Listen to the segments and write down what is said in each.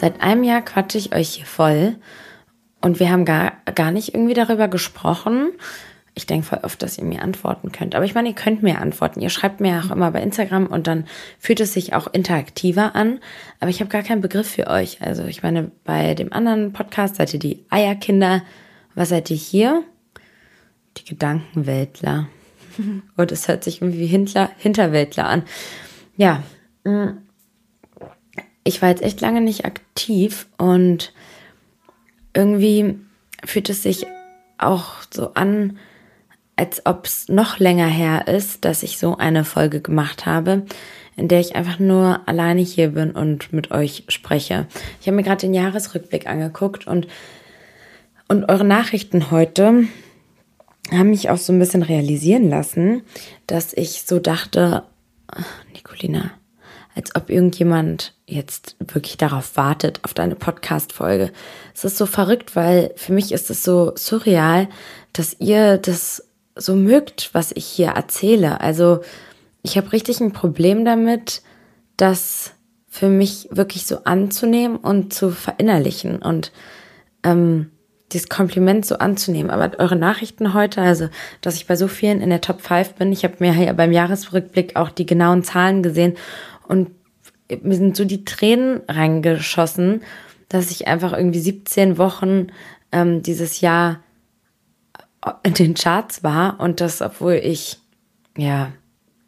Seit einem Jahr quatsche ich euch hier voll und wir haben gar, gar nicht irgendwie darüber gesprochen. Ich denke voll oft, dass ihr mir antworten könnt. Aber ich meine, ihr könnt mir antworten. Ihr schreibt mir auch immer bei Instagram und dann fühlt es sich auch interaktiver an. Aber ich habe gar keinen Begriff für euch. Also ich meine, bei dem anderen Podcast seid ihr die Eierkinder. Was seid ihr hier? Die Gedankenweltler. Und es hört sich irgendwie wie Hintler, Hinterweltler an. Ja, mm. Ich war jetzt echt lange nicht aktiv und irgendwie fühlt es sich auch so an, als ob es noch länger her ist, dass ich so eine Folge gemacht habe, in der ich einfach nur alleine hier bin und mit euch spreche. Ich habe mir gerade den Jahresrückblick angeguckt und, und eure Nachrichten heute haben mich auch so ein bisschen realisieren lassen, dass ich so dachte, Nicolina, als ob irgendjemand jetzt wirklich darauf wartet, auf deine Podcast-Folge. Es ist so verrückt, weil für mich ist es so surreal, dass ihr das so mögt, was ich hier erzähle. Also ich habe richtig ein Problem damit, das für mich wirklich so anzunehmen und zu verinnerlichen und ähm, dieses Kompliment so anzunehmen. Aber eure Nachrichten heute, also dass ich bei so vielen in der Top 5 bin, ich habe mir ja beim Jahresrückblick auch die genauen Zahlen gesehen und mir sind so die Tränen reingeschossen, dass ich einfach irgendwie 17 Wochen ähm, dieses Jahr in den Charts war und das, obwohl ich ja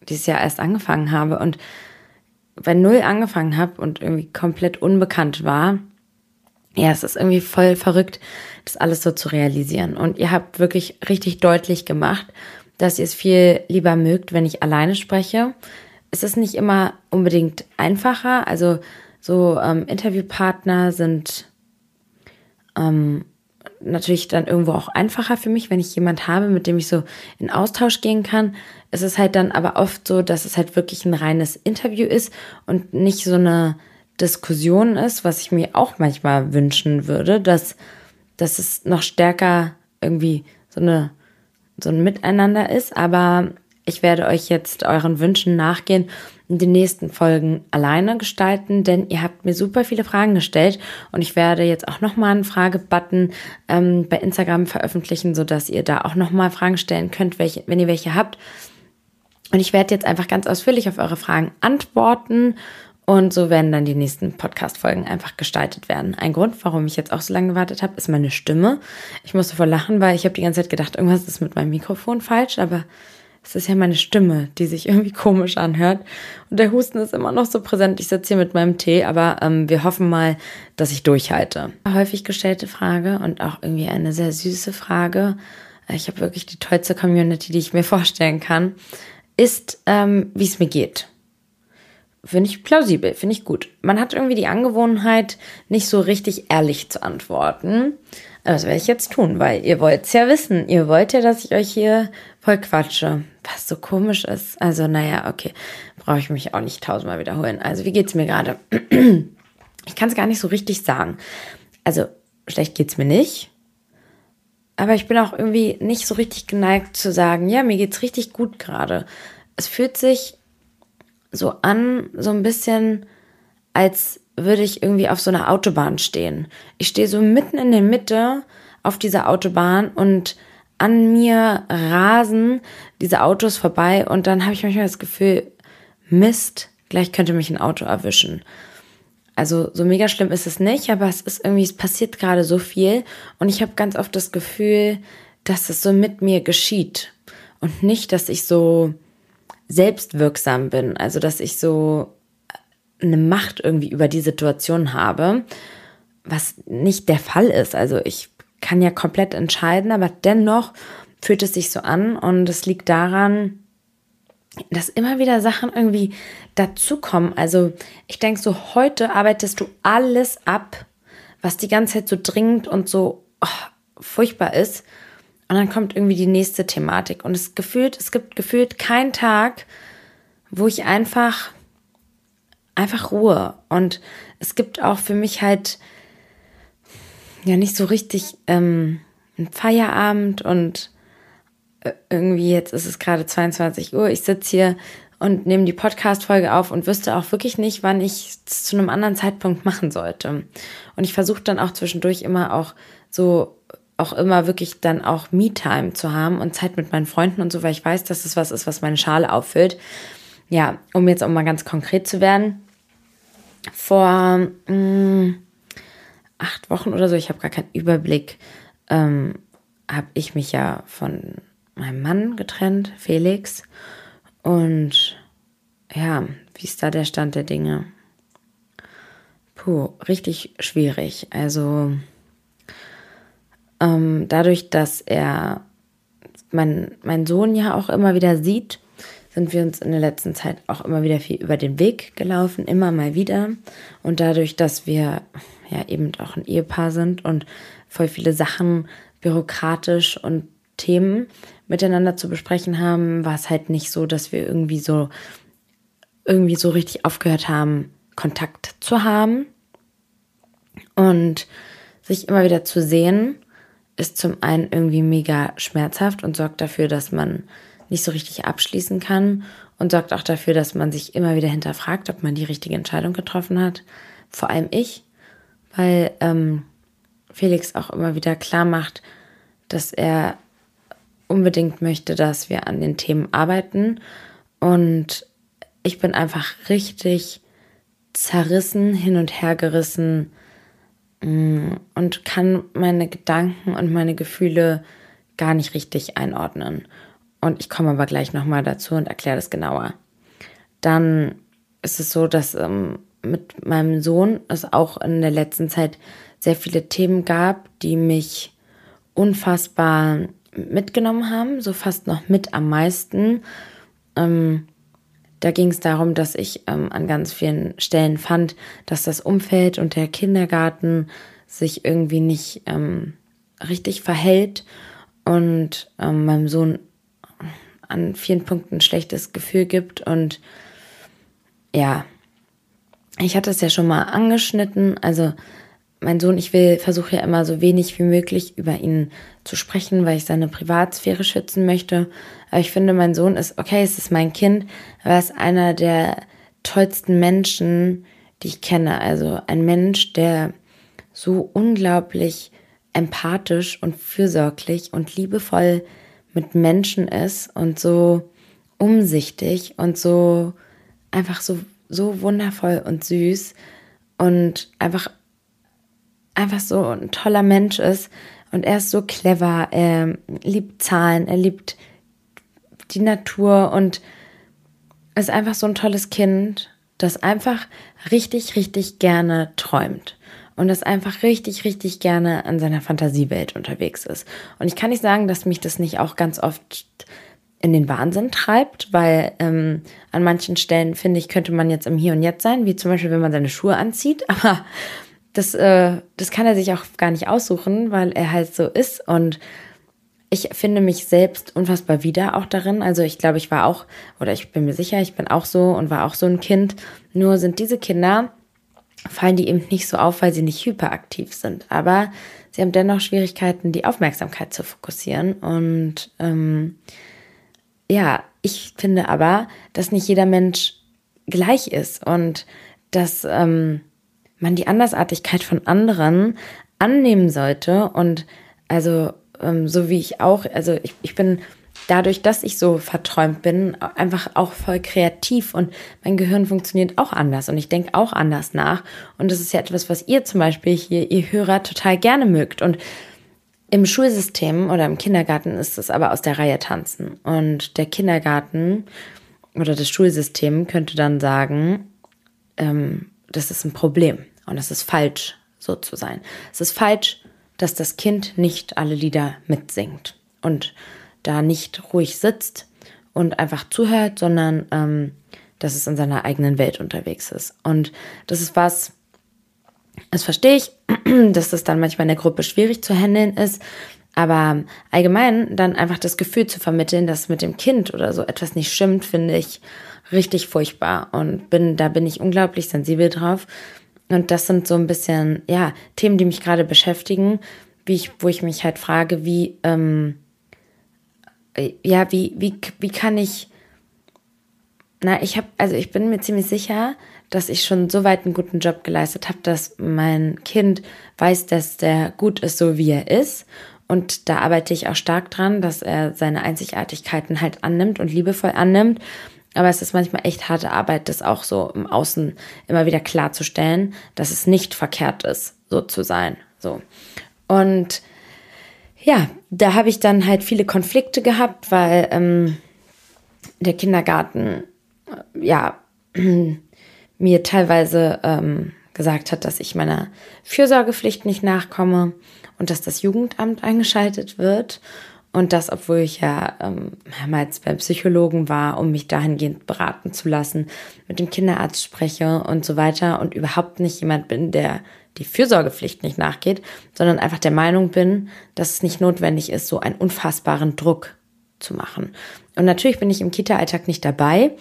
dieses Jahr erst angefangen habe und bei null angefangen habe und irgendwie komplett unbekannt war. Ja, es ist irgendwie voll verrückt, das alles so zu realisieren. Und ihr habt wirklich richtig deutlich gemacht, dass ihr es viel lieber mögt, wenn ich alleine spreche. Es ist nicht immer unbedingt einfacher. Also so ähm, Interviewpartner sind ähm, natürlich dann irgendwo auch einfacher für mich, wenn ich jemand habe, mit dem ich so in Austausch gehen kann. Es ist halt dann aber oft so, dass es halt wirklich ein reines Interview ist und nicht so eine Diskussion ist, was ich mir auch manchmal wünschen würde, dass, dass es noch stärker irgendwie so eine so ein Miteinander ist, aber ich werde euch jetzt euren Wünschen nachgehen und die nächsten Folgen alleine gestalten, denn ihr habt mir super viele Fragen gestellt und ich werde jetzt auch nochmal einen Fragebutton ähm, bei Instagram veröffentlichen, sodass ihr da auch nochmal Fragen stellen könnt, welche, wenn ihr welche habt. Und ich werde jetzt einfach ganz ausführlich auf eure Fragen antworten und so werden dann die nächsten Podcast-Folgen einfach gestaltet werden. Ein Grund, warum ich jetzt auch so lange gewartet habe, ist meine Stimme. Ich musste voll lachen, weil ich habe die ganze Zeit gedacht, irgendwas ist mit meinem Mikrofon falsch, aber es ist ja meine Stimme, die sich irgendwie komisch anhört. Und der Husten ist immer noch so präsent. Ich sitze hier mit meinem Tee, aber ähm, wir hoffen mal, dass ich durchhalte. Häufig gestellte Frage und auch irgendwie eine sehr süße Frage. Ich habe wirklich die tollste Community, die ich mir vorstellen kann. Ist, ähm, wie es mir geht. Finde ich plausibel, finde ich gut. Man hat irgendwie die Angewohnheit, nicht so richtig ehrlich zu antworten. Das werde ich jetzt tun, weil ihr wollt es ja wissen. Ihr wollt ja, dass ich euch hier voll quatsche. Was so komisch ist. Also, naja, okay. Brauche ich mich auch nicht tausendmal wiederholen. Also, wie geht's mir gerade? Ich kann es gar nicht so richtig sagen. Also, schlecht geht's mir nicht. Aber ich bin auch irgendwie nicht so richtig geneigt zu sagen, ja, mir geht's richtig gut gerade. Es fühlt sich so an, so ein bisschen, als würde ich irgendwie auf so einer Autobahn stehen. Ich stehe so mitten in der Mitte auf dieser Autobahn und an mir rasen diese Autos vorbei und dann habe ich manchmal das Gefühl, Mist, gleich könnte mich ein Auto erwischen. Also so mega schlimm ist es nicht, aber es ist irgendwie, es passiert gerade so viel und ich habe ganz oft das Gefühl, dass es so mit mir geschieht und nicht, dass ich so selbstwirksam bin, also dass ich so eine Macht irgendwie über die Situation habe, was nicht der Fall ist. Also ich kann ja komplett entscheiden, aber dennoch fühlt es sich so an und es liegt daran, dass immer wieder Sachen irgendwie dazukommen. Also ich denke so, heute arbeitest du alles ab, was die ganze Zeit so dringend und so oh, furchtbar ist. Und dann kommt irgendwie die nächste Thematik. Und es gefühlt, es gibt gefühlt keinen Tag, wo ich einfach einfach Ruhe. Und es gibt auch für mich halt ja nicht so richtig ähm, einen Feierabend und äh, irgendwie jetzt ist es gerade 22 Uhr. Ich sitze hier und nehme die Podcast-Folge auf und wüsste auch wirklich nicht, wann ich es zu einem anderen Zeitpunkt machen sollte. Und ich versuche dann auch zwischendurch immer auch so auch immer wirklich dann auch Me-Time zu haben und Zeit mit meinen Freunden und so, weil ich weiß, dass es was ist, was meine Schale auffüllt. Ja, um jetzt auch mal ganz konkret zu werden. Vor mh, mm, acht Wochen oder so, ich habe gar keinen Überblick, ähm, habe ich mich ja von meinem Mann getrennt, Felix. Und ja, wie ist da der Stand der Dinge? Puh, richtig schwierig. Also ähm, dadurch, dass er mein, mein Sohn ja auch immer wieder sieht, sind wir uns in der letzten Zeit auch immer wieder viel über den Weg gelaufen, immer mal wieder. Und dadurch, dass wir ja eben auch ein Ehepaar sind und voll viele Sachen bürokratisch und Themen miteinander zu besprechen haben, war es halt nicht so, dass wir irgendwie so irgendwie so richtig aufgehört haben, Kontakt zu haben und sich immer wieder zu sehen ist zum einen irgendwie mega schmerzhaft und sorgt dafür, dass man nicht so richtig abschließen kann und sorgt auch dafür, dass man sich immer wieder hinterfragt, ob man die richtige Entscheidung getroffen hat. Vor allem ich, weil ähm, Felix auch immer wieder klar macht, dass er unbedingt möchte, dass wir an den Themen arbeiten. Und ich bin einfach richtig zerrissen, hin und her gerissen, Mm, und kann meine Gedanken und meine Gefühle gar nicht richtig einordnen. Und ich komme aber gleich nochmal dazu und erkläre das genauer. Dann ist es so, dass ähm, mit meinem Sohn es auch in der letzten Zeit sehr viele Themen gab, die mich unfassbar mitgenommen haben, so fast noch mit am meisten. Ähm, da ging es darum, dass ich ähm, an ganz vielen Stellen fand, dass das Umfeld und der Kindergarten sich irgendwie nicht ähm, richtig verhält und ähm, meinem Sohn an vielen Punkten ein schlechtes Gefühl gibt. Und ja, ich hatte es ja schon mal angeschnitten. Also mein Sohn, ich will, versuche ja immer so wenig wie möglich über ihn zu sprechen, weil ich seine Privatsphäre schützen möchte. Aber ich finde, mein Sohn ist, okay, es ist mein Kind, aber er ist einer der tollsten Menschen, die ich kenne. Also ein Mensch, der so unglaublich empathisch und fürsorglich und liebevoll mit Menschen ist und so umsichtig und so einfach so, so wundervoll und süß und einfach einfach so ein toller Mensch ist und er ist so clever, er liebt Zahlen, er liebt die Natur und ist einfach so ein tolles Kind, das einfach richtig, richtig gerne träumt und das einfach richtig, richtig gerne an seiner Fantasiewelt unterwegs ist. Und ich kann nicht sagen, dass mich das nicht auch ganz oft in den Wahnsinn treibt, weil ähm, an manchen Stellen, finde ich, könnte man jetzt im Hier und Jetzt sein, wie zum Beispiel, wenn man seine Schuhe anzieht, aber das, äh, das kann er sich auch gar nicht aussuchen, weil er halt so ist. Und ich finde mich selbst unfassbar wieder auch darin. Also ich glaube, ich war auch, oder ich bin mir sicher, ich bin auch so und war auch so ein Kind. Nur sind diese Kinder, fallen die eben nicht so auf, weil sie nicht hyperaktiv sind. Aber sie haben dennoch Schwierigkeiten, die Aufmerksamkeit zu fokussieren. Und ähm, ja, ich finde aber, dass nicht jeder Mensch gleich ist und dass ähm, man die Andersartigkeit von anderen annehmen sollte. Und also, ähm, so wie ich auch, also ich, ich bin dadurch, dass ich so verträumt bin, einfach auch voll kreativ und mein Gehirn funktioniert auch anders und ich denke auch anders nach. Und das ist ja etwas, was ihr zum Beispiel hier, ihr Hörer, total gerne mögt. Und im Schulsystem oder im Kindergarten ist es aber aus der Reihe tanzen. Und der Kindergarten oder das Schulsystem könnte dann sagen, ähm, das ist ein Problem. Und es ist falsch, so zu sein. Es ist falsch, dass das Kind nicht alle Lieder mitsingt und da nicht ruhig sitzt und einfach zuhört, sondern ähm, dass es in seiner eigenen Welt unterwegs ist. Und das ist was, das verstehe ich, dass das dann manchmal in der Gruppe schwierig zu handeln ist. Aber allgemein dann einfach das Gefühl zu vermitteln, dass mit dem Kind oder so etwas nicht stimmt, finde ich richtig furchtbar. Und bin, da bin ich unglaublich sensibel drauf. Und das sind so ein bisschen, ja, Themen, die mich gerade beschäftigen, wie ich, wo ich mich halt frage, wie, ähm, ja, wie, wie, wie kann ich na, ich habe, also ich bin mir ziemlich sicher, dass ich schon so weit einen guten Job geleistet habe, dass mein Kind weiß, dass der gut ist, so wie er ist. Und da arbeite ich auch stark dran, dass er seine Einzigartigkeiten halt annimmt und liebevoll annimmt. Aber es ist manchmal echt harte Arbeit, das auch so im Außen immer wieder klarzustellen, dass es nicht verkehrt ist, so zu sein. So. Und ja, da habe ich dann halt viele Konflikte gehabt, weil ähm, der Kindergarten ja mir teilweise ähm, gesagt hat, dass ich meiner Fürsorgepflicht nicht nachkomme und dass das Jugendamt eingeschaltet wird. Und das, obwohl ich ja ähm, mehrmals beim Psychologen war, um mich dahingehend beraten zu lassen, mit dem Kinderarzt spreche und so weiter und überhaupt nicht jemand bin, der die Fürsorgepflicht nicht nachgeht, sondern einfach der Meinung bin, dass es nicht notwendig ist, so einen unfassbaren Druck zu machen. Und natürlich bin ich im Kita-Alltag nicht dabei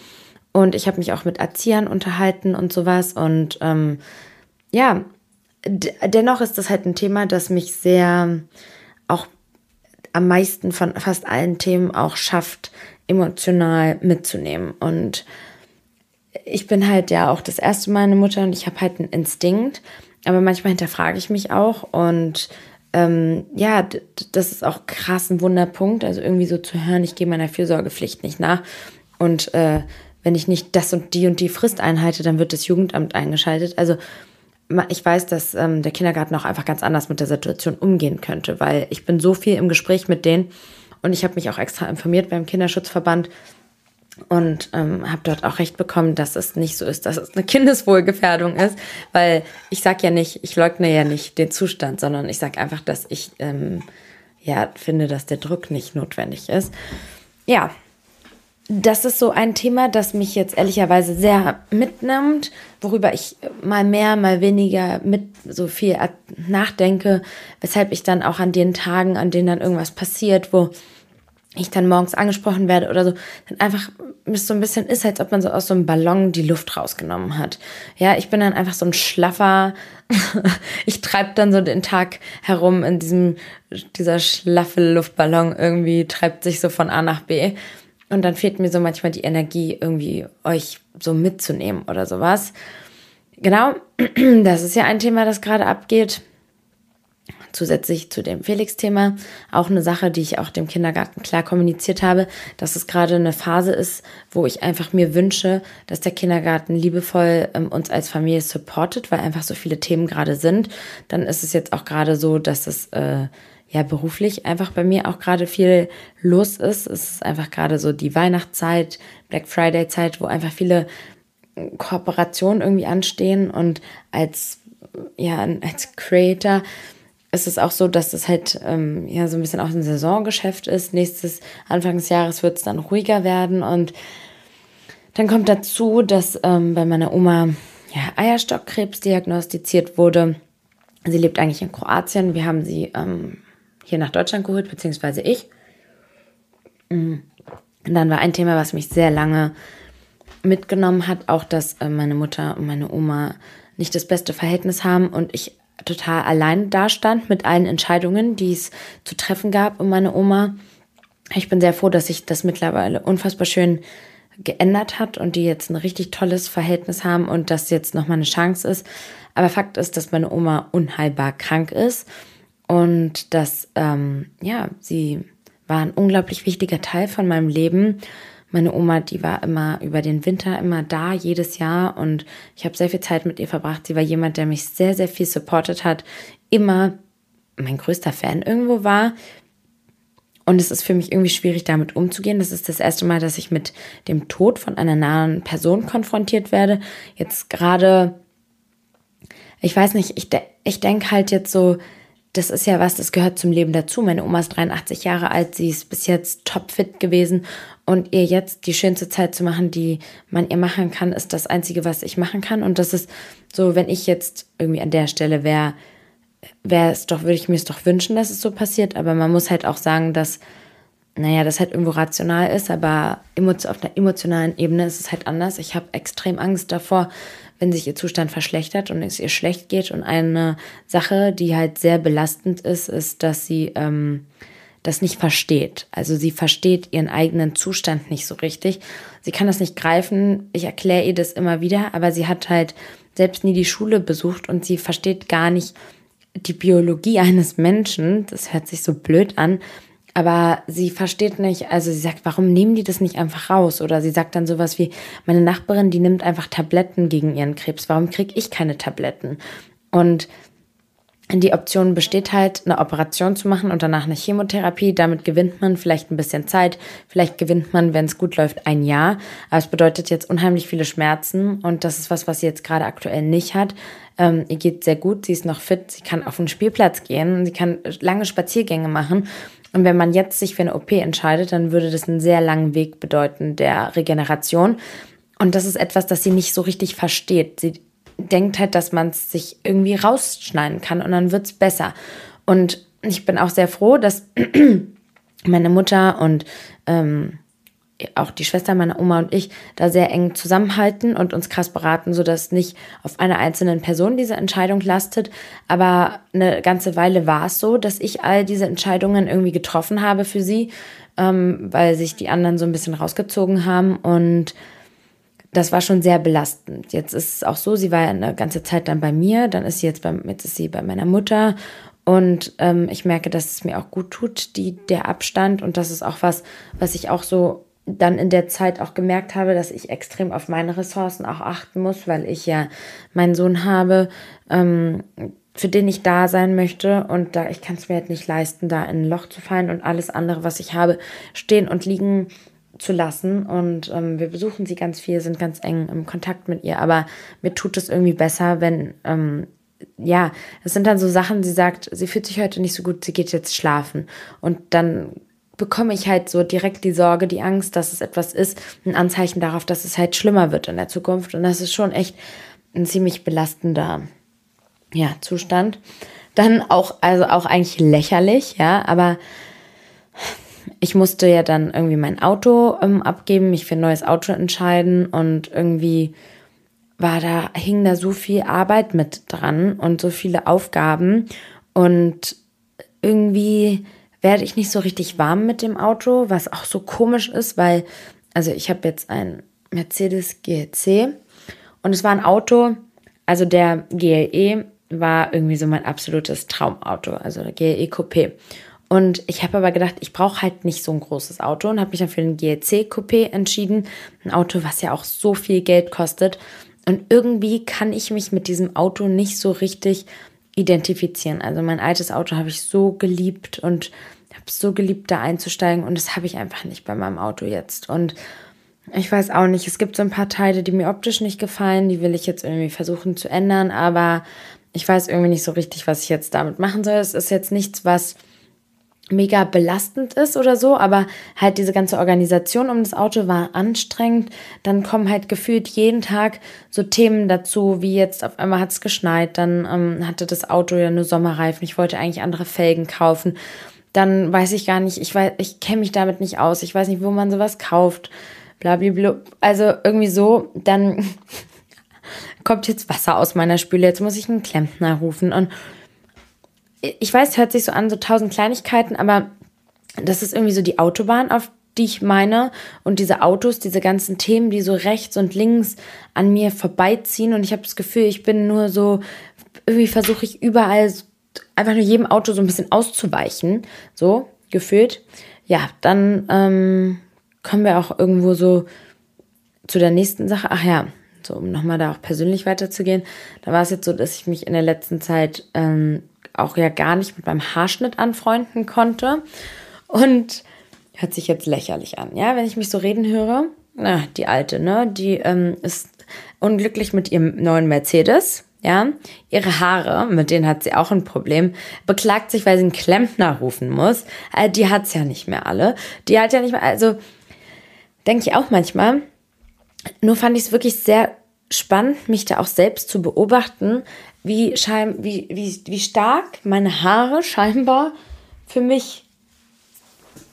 und ich habe mich auch mit Erziehern unterhalten und sowas. Und ähm, ja, dennoch ist das halt ein Thema, das mich sehr auch am meisten von fast allen Themen auch schafft, emotional mitzunehmen. Und ich bin halt ja auch das erste Mal eine Mutter und ich habe halt einen Instinkt, aber manchmal hinterfrage ich mich auch. Und ähm, ja, das ist auch krass ein Wunderpunkt, also irgendwie so zu hören, ich gehe meiner Fürsorgepflicht nicht nach. Und äh, wenn ich nicht das und die und die Frist einhalte, dann wird das Jugendamt eingeschaltet. Also ich weiß, dass ähm, der Kindergarten auch einfach ganz anders mit der Situation umgehen könnte, weil ich bin so viel im Gespräch mit denen und ich habe mich auch extra informiert beim Kinderschutzverband und ähm, habe dort auch recht bekommen, dass es nicht so ist, dass es eine Kindeswohlgefährdung ist, weil ich sage ja nicht, ich leugne ja nicht den Zustand, sondern ich sage einfach, dass ich ähm, ja finde, dass der Druck nicht notwendig ist. Ja, das ist so ein Thema, das mich jetzt ehrlicherweise sehr mitnimmt, worüber ich mal mehr, mal weniger mit so viel nachdenke, weshalb ich dann auch an den Tagen, an denen dann irgendwas passiert, wo ich dann morgens angesprochen werde oder so, dann einfach ist so ein bisschen ist, als ob man so aus so einem Ballon die Luft rausgenommen hat. Ja, ich bin dann einfach so ein schlaffer, ich treibe dann so den Tag herum in diesem, dieser schlaffe Luftballon irgendwie treibt sich so von A nach B und dann fehlt mir so manchmal die Energie, irgendwie euch so mitzunehmen oder sowas. Genau, das ist ja ein Thema, das gerade abgeht. Zusätzlich zu dem Felix-Thema auch eine Sache, die ich auch dem Kindergarten klar kommuniziert habe, dass es gerade eine Phase ist, wo ich einfach mir wünsche, dass der Kindergarten liebevoll ähm, uns als Familie supportet, weil einfach so viele Themen gerade sind. Dann ist es jetzt auch gerade so, dass es äh, ja beruflich einfach bei mir auch gerade viel los ist. Es ist einfach gerade so die Weihnachtszeit, Black Friday Zeit, wo einfach viele Kooperationen irgendwie anstehen und als ja als Creator ist es auch so, dass es halt ähm, ja so ein bisschen auch ein Saisongeschäft ist. Nächstes Anfang des Jahres wird es dann ruhiger werden und dann kommt dazu, dass ähm, bei meiner Oma ja, Eierstockkrebs diagnostiziert wurde. Sie lebt eigentlich in Kroatien. Wir haben sie ähm, hier nach Deutschland geholt, beziehungsweise ich. Mm. Und dann war ein Thema, was mich sehr lange mitgenommen hat, auch dass äh, meine Mutter und meine Oma nicht das beste Verhältnis haben und ich total allein dastand mit allen Entscheidungen, die es zu treffen gab um meine Oma. Ich bin sehr froh, dass sich das mittlerweile unfassbar schön geändert hat und die jetzt ein richtig tolles Verhältnis haben und das jetzt nochmal eine Chance ist. Aber Fakt ist, dass meine Oma unheilbar krank ist und dass, ähm, ja, sie war ein unglaublich wichtiger Teil von meinem Leben. Meine Oma, die war immer über den Winter immer da, jedes Jahr. Und ich habe sehr viel Zeit mit ihr verbracht. Sie war jemand, der mich sehr, sehr viel supportet hat. Immer mein größter Fan irgendwo war. Und es ist für mich irgendwie schwierig, damit umzugehen. Das ist das erste Mal, dass ich mit dem Tod von einer nahen Person konfrontiert werde. Jetzt gerade, ich weiß nicht, ich, de ich denke halt jetzt so, das ist ja was, das gehört zum Leben dazu. Meine Oma ist 83 Jahre alt, sie ist bis jetzt topfit gewesen und ihr jetzt die schönste Zeit zu machen, die man ihr machen kann, ist das Einzige, was ich machen kann. Und das ist so, wenn ich jetzt irgendwie an der Stelle wäre, wäre es doch, würde ich mir es doch wünschen, dass es so passiert. Aber man muss halt auch sagen, dass, naja, das halt irgendwo rational ist, aber auf einer emotionalen Ebene ist es halt anders. Ich habe extrem Angst davor, wenn sich ihr Zustand verschlechtert und es ihr schlecht geht. Und eine Sache, die halt sehr belastend ist, ist, dass sie, ähm, das nicht versteht. Also sie versteht ihren eigenen Zustand nicht so richtig. Sie kann das nicht greifen. Ich erkläre ihr das immer wieder, aber sie hat halt selbst nie die Schule besucht und sie versteht gar nicht die Biologie eines Menschen. Das hört sich so blöd an. Aber sie versteht nicht, also sie sagt, warum nehmen die das nicht einfach raus? Oder sie sagt dann sowas wie, meine Nachbarin, die nimmt einfach Tabletten gegen ihren Krebs. Warum kriege ich keine Tabletten? Und die Option besteht halt, eine Operation zu machen und danach eine Chemotherapie. Damit gewinnt man vielleicht ein bisschen Zeit. Vielleicht gewinnt man, wenn es gut läuft, ein Jahr. Aber es bedeutet jetzt unheimlich viele Schmerzen und das ist was, was sie jetzt gerade aktuell nicht hat. Ähm, ihr geht sehr gut, sie ist noch fit, sie kann auf den Spielplatz gehen, sie kann lange Spaziergänge machen. Und wenn man jetzt sich für eine OP entscheidet, dann würde das einen sehr langen Weg bedeuten der Regeneration. Und das ist etwas, das sie nicht so richtig versteht. Sie denkt halt, dass man es sich irgendwie rausschneiden kann und dann wird es besser. Und ich bin auch sehr froh, dass meine Mutter und ähm, auch die Schwester meiner Oma und ich da sehr eng zusammenhalten und uns krass beraten, sodass nicht auf einer einzelnen Person diese Entscheidung lastet. Aber eine ganze Weile war es so, dass ich all diese Entscheidungen irgendwie getroffen habe für sie, ähm, weil sich die anderen so ein bisschen rausgezogen haben und das war schon sehr belastend. Jetzt ist es auch so, sie war ja eine ganze Zeit dann bei mir, dann ist sie jetzt bei, jetzt ist sie bei meiner Mutter und ähm, ich merke, dass es mir auch gut tut, die, der Abstand und das ist auch was, was ich auch so dann in der Zeit auch gemerkt habe, dass ich extrem auf meine Ressourcen auch achten muss, weil ich ja meinen Sohn habe, ähm, für den ich da sein möchte und da ich kann es mir halt nicht leisten, da in ein Loch zu fallen und alles andere, was ich habe, stehen und liegen zu lassen. Und ähm, wir besuchen sie ganz viel, sind ganz eng im Kontakt mit ihr. Aber mir tut es irgendwie besser, wenn, ähm, ja, es sind dann so Sachen, sie sagt, sie fühlt sich heute nicht so gut, sie geht jetzt schlafen. Und dann bekomme ich halt so direkt die Sorge, die Angst, dass es etwas ist, ein Anzeichen darauf, dass es halt schlimmer wird in der Zukunft. Und das ist schon echt ein ziemlich belastender ja, Zustand. Dann auch, also auch eigentlich lächerlich, ja, aber ich musste ja dann irgendwie mein Auto ähm, abgeben, mich für ein neues Auto entscheiden und irgendwie war da, hing da so viel Arbeit mit dran und so viele Aufgaben und irgendwie werde ich nicht so richtig warm mit dem Auto, was auch so komisch ist, weil, also ich habe jetzt ein Mercedes GLC und es war ein Auto, also der GLE war irgendwie so mein absolutes Traumauto, also der GLE Coupé. Und ich habe aber gedacht, ich brauche halt nicht so ein großes Auto und habe mich dann für den GLC Coupé entschieden. Ein Auto, was ja auch so viel Geld kostet. Und irgendwie kann ich mich mit diesem Auto nicht so richtig identifizieren. Also mein altes Auto habe ich so geliebt und habe es so geliebt, da einzusteigen. Und das habe ich einfach nicht bei meinem Auto jetzt. Und ich weiß auch nicht, es gibt so ein paar Teile, die mir optisch nicht gefallen. Die will ich jetzt irgendwie versuchen zu ändern. Aber ich weiß irgendwie nicht so richtig, was ich jetzt damit machen soll. Es ist jetzt nichts, was mega belastend ist oder so, aber halt diese ganze Organisation um das Auto war anstrengend. Dann kommen halt gefühlt jeden Tag so Themen dazu, wie jetzt auf einmal hat es geschneit, dann ähm, hatte das Auto ja nur Sommerreifen. Ich wollte eigentlich andere Felgen kaufen. Dann weiß ich gar nicht, ich weiß, ich kenne mich damit nicht aus. Ich weiß nicht, wo man sowas kauft. Blablabla. Also irgendwie so, dann kommt jetzt Wasser aus meiner Spüle. Jetzt muss ich einen Klempner rufen und ich weiß, hört sich so an, so tausend Kleinigkeiten, aber das ist irgendwie so die Autobahn, auf die ich meine. Und diese Autos, diese ganzen Themen, die so rechts und links an mir vorbeiziehen. Und ich habe das Gefühl, ich bin nur so, irgendwie versuche ich überall einfach nur jedem Auto so ein bisschen auszuweichen. So, gefühlt. Ja, dann ähm, kommen wir auch irgendwo so zu der nächsten Sache. Ach ja, so um nochmal da auch persönlich weiterzugehen. Da war es jetzt so, dass ich mich in der letzten Zeit ähm, auch ja gar nicht mit meinem Haarschnitt anfreunden konnte. Und hört sich jetzt lächerlich an, ja, wenn ich mich so reden höre. Na, die alte, ne, die ähm, ist unglücklich mit ihrem neuen Mercedes. Ja, ihre Haare, mit denen hat sie auch ein Problem, beklagt sich, weil sie einen Klempner rufen muss. Äh, die hat's ja nicht mehr alle. Die hat ja nicht mehr, also denke ich auch manchmal. Nur fand ich es wirklich sehr spannend, mich da auch selbst zu beobachten, wie, schein, wie, wie, wie stark meine Haare scheinbar für mich,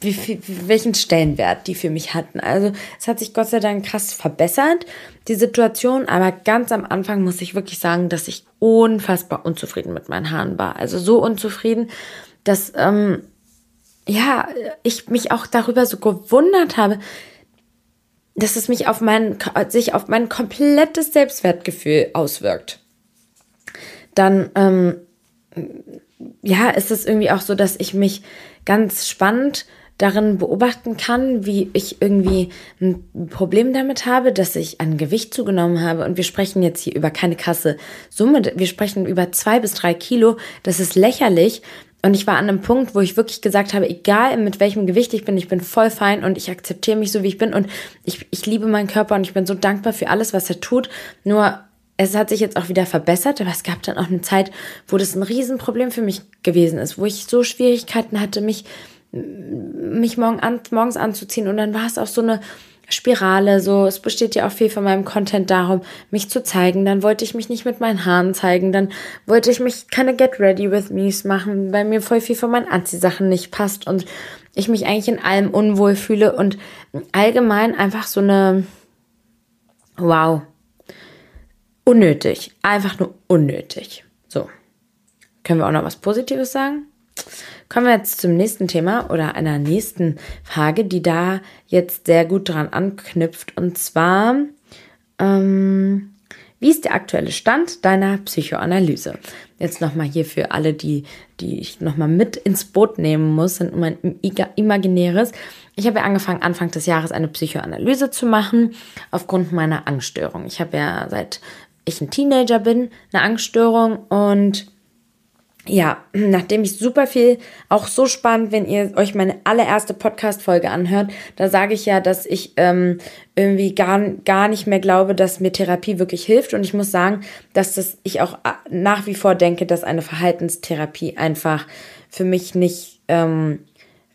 wie, wie, welchen Stellenwert die für mich hatten. Also es hat sich Gott sei Dank krass verbessert, die Situation, aber ganz am Anfang muss ich wirklich sagen, dass ich unfassbar unzufrieden mit meinen Haaren war. Also so unzufrieden, dass ähm, ja, ich mich auch darüber so gewundert habe, dass es mich auf mein, sich auf mein komplettes Selbstwertgefühl auswirkt. Dann, ähm, ja, ist es irgendwie auch so, dass ich mich ganz spannend darin beobachten kann, wie ich irgendwie ein Problem damit habe, dass ich an Gewicht zugenommen habe. Und wir sprechen jetzt hier über keine krasse Summe. Wir sprechen über zwei bis drei Kilo. Das ist lächerlich. Und ich war an einem Punkt, wo ich wirklich gesagt habe, egal mit welchem Gewicht ich bin, ich bin voll fein und ich akzeptiere mich so, wie ich bin. Und ich, ich liebe meinen Körper und ich bin so dankbar für alles, was er tut. Nur es hat sich jetzt auch wieder verbessert, aber es gab dann auch eine Zeit, wo das ein Riesenproblem für mich gewesen ist, wo ich so Schwierigkeiten hatte, mich mich morgen an, morgens anzuziehen. Und dann war es auch so eine Spirale, so, es besteht ja auch viel von meinem Content darum, mich zu zeigen. Dann wollte ich mich nicht mit meinen Haaren zeigen. Dann wollte ich mich keine Get Ready with Me's machen, weil mir voll viel von meinen Anziehsachen nicht passt und ich mich eigentlich in allem unwohl fühle und allgemein einfach so eine, wow, unnötig. Einfach nur unnötig. So. Können wir auch noch was Positives sagen? Kommen wir jetzt zum nächsten Thema oder einer nächsten Frage, die da jetzt sehr gut dran anknüpft. Und zwar, ähm, wie ist der aktuelle Stand deiner Psychoanalyse? Jetzt nochmal hier für alle, die, die ich nochmal mit ins Boot nehmen muss, sind mein imaginäres. Ich habe ja angefangen, Anfang des Jahres eine Psychoanalyse zu machen, aufgrund meiner Angststörung. Ich habe ja seit ich ein Teenager bin, eine Angststörung und ja, nachdem ich super viel, auch so spannend, wenn ihr euch meine allererste Podcast-Folge anhört, da sage ich ja, dass ich ähm, irgendwie gar, gar nicht mehr glaube, dass mir Therapie wirklich hilft. Und ich muss sagen, dass das ich auch äh, nach wie vor denke, dass eine Verhaltenstherapie einfach für mich nicht, ähm,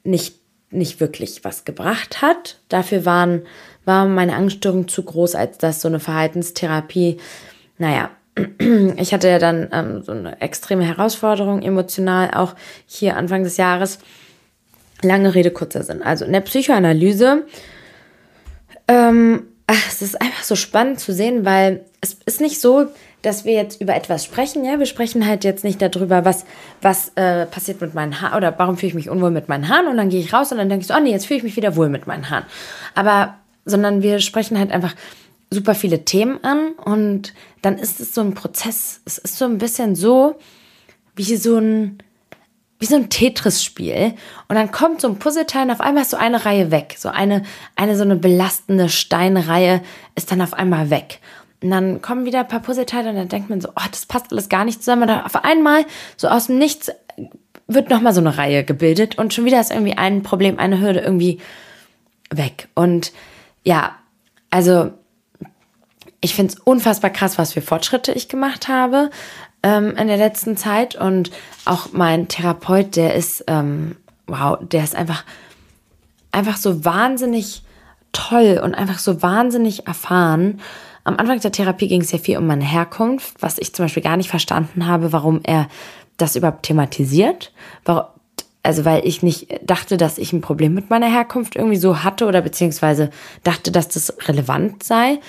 nicht, nicht wirklich was gebracht hat. Dafür waren, war meine Angststörung zu groß, als dass so eine Verhaltenstherapie, naja, ich hatte ja dann ähm, so eine extreme Herausforderung emotional, auch hier Anfang des Jahres. Lange Rede, kurzer Sinn. Also in der Psychoanalyse, ähm, ach, es ist einfach so spannend zu sehen, weil es ist nicht so, dass wir jetzt über etwas sprechen. Ja, wir sprechen halt jetzt nicht darüber, was, was äh, passiert mit meinen Haaren oder warum fühle ich mich unwohl mit meinen Haaren und dann gehe ich raus und dann denke ich so, oh nee, jetzt fühle ich mich wieder wohl mit meinen Haaren. Aber, sondern wir sprechen halt einfach super viele Themen an und dann ist es so ein Prozess. Es ist so ein bisschen so wie so ein wie so ein Tetris-Spiel und dann kommt so ein Puzzleteil und auf einmal ist so eine Reihe weg. So eine, eine so eine belastende Steinreihe ist dann auf einmal weg. Und dann kommen wieder ein paar Puzzleteile und dann denkt man so, oh, das passt alles gar nicht zusammen. Und dann auf einmal, so aus dem Nichts, wird nochmal so eine Reihe gebildet und schon wieder ist irgendwie ein Problem, eine Hürde irgendwie weg. Und ja, also ich finde es unfassbar krass, was für Fortschritte ich gemacht habe ähm, in der letzten Zeit. Und auch mein Therapeut, der ist, ähm, wow, der ist einfach, einfach so wahnsinnig toll und einfach so wahnsinnig erfahren. Am Anfang der Therapie ging es ja viel um meine Herkunft, was ich zum Beispiel gar nicht verstanden habe, warum er das überhaupt thematisiert. also weil ich nicht dachte, dass ich ein Problem mit meiner Herkunft irgendwie so hatte oder beziehungsweise dachte, dass das relevant sei.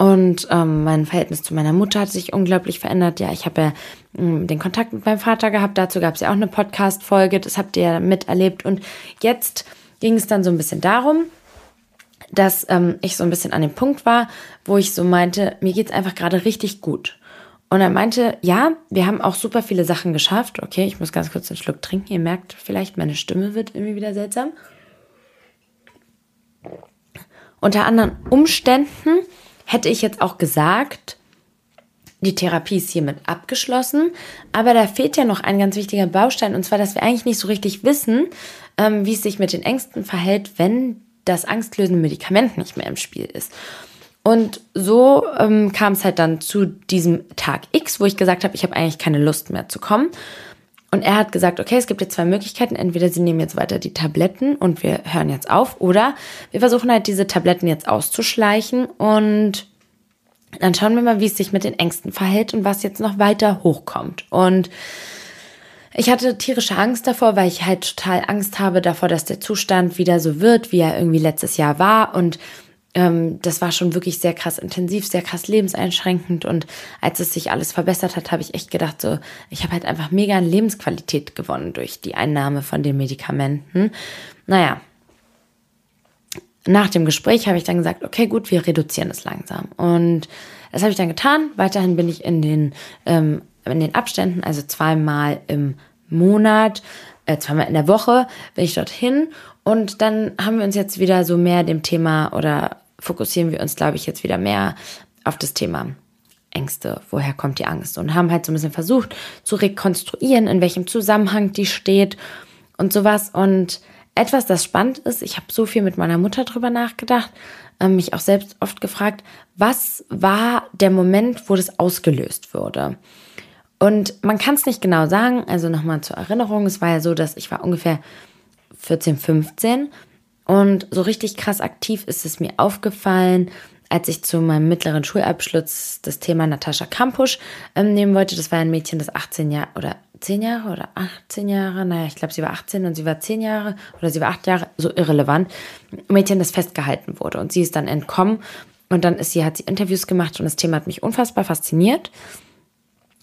Und ähm, mein Verhältnis zu meiner Mutter hat sich unglaublich verändert. Ja, ich habe ja ähm, den Kontakt mit meinem Vater gehabt. Dazu gab es ja auch eine Podcast-Folge. Das habt ihr ja miterlebt. Und jetzt ging es dann so ein bisschen darum, dass ähm, ich so ein bisschen an dem Punkt war, wo ich so meinte, mir geht's einfach gerade richtig gut. Und er meinte, ja, wir haben auch super viele Sachen geschafft. Okay, ich muss ganz kurz einen Schluck trinken. Ihr merkt vielleicht, meine Stimme wird irgendwie wieder seltsam. Unter anderen Umständen hätte ich jetzt auch gesagt, die Therapie ist hiermit abgeschlossen, aber da fehlt ja noch ein ganz wichtiger Baustein, und zwar, dass wir eigentlich nicht so richtig wissen, ähm, wie es sich mit den Ängsten verhält, wenn das angstlösende Medikament nicht mehr im Spiel ist. Und so ähm, kam es halt dann zu diesem Tag X, wo ich gesagt habe, ich habe eigentlich keine Lust mehr zu kommen. Und er hat gesagt, okay, es gibt jetzt zwei Möglichkeiten. Entweder sie nehmen jetzt weiter die Tabletten und wir hören jetzt auf, oder wir versuchen halt diese Tabletten jetzt auszuschleichen und dann schauen wir mal, wie es sich mit den Ängsten verhält und was jetzt noch weiter hochkommt. Und ich hatte tierische Angst davor, weil ich halt total Angst habe davor, dass der Zustand wieder so wird, wie er irgendwie letztes Jahr war. Und ähm, das war schon wirklich sehr krass intensiv, sehr krass lebenseinschränkend. Und als es sich alles verbessert hat, habe ich echt gedacht, so, ich habe halt einfach mega an Lebensqualität gewonnen durch die Einnahme von den Medikamenten. Naja, nach dem Gespräch habe ich dann gesagt, okay, gut, wir reduzieren es langsam. Und das habe ich dann getan. Weiterhin bin ich in den, ähm, in den Abständen, also zweimal im Monat, äh, zweimal in der Woche, bin ich dorthin. Und dann haben wir uns jetzt wieder so mehr dem Thema oder fokussieren wir uns, glaube ich, jetzt wieder mehr auf das Thema Ängste. Woher kommt die Angst? Und haben halt so ein bisschen versucht zu rekonstruieren, in welchem Zusammenhang die steht und sowas. Und etwas, das spannend ist, ich habe so viel mit meiner Mutter drüber nachgedacht, äh, mich auch selbst oft gefragt, was war der Moment, wo das ausgelöst wurde? Und man kann es nicht genau sagen, also nochmal zur Erinnerung, es war ja so, dass ich war ungefähr 14, 15 und so richtig krass aktiv ist es mir aufgefallen, als ich zu meinem mittleren Schulabschluss das Thema Natascha Kampusch ähm, nehmen wollte. Das war ein Mädchen, das 18 Jahre oder 10 Jahre oder 18 Jahre, naja, ich glaube, sie war 18 und sie war 10 Jahre oder sie war 8 Jahre, so irrelevant. Ein Mädchen, das festgehalten wurde und sie ist dann entkommen und dann ist sie, hat sie Interviews gemacht und das Thema hat mich unfassbar fasziniert.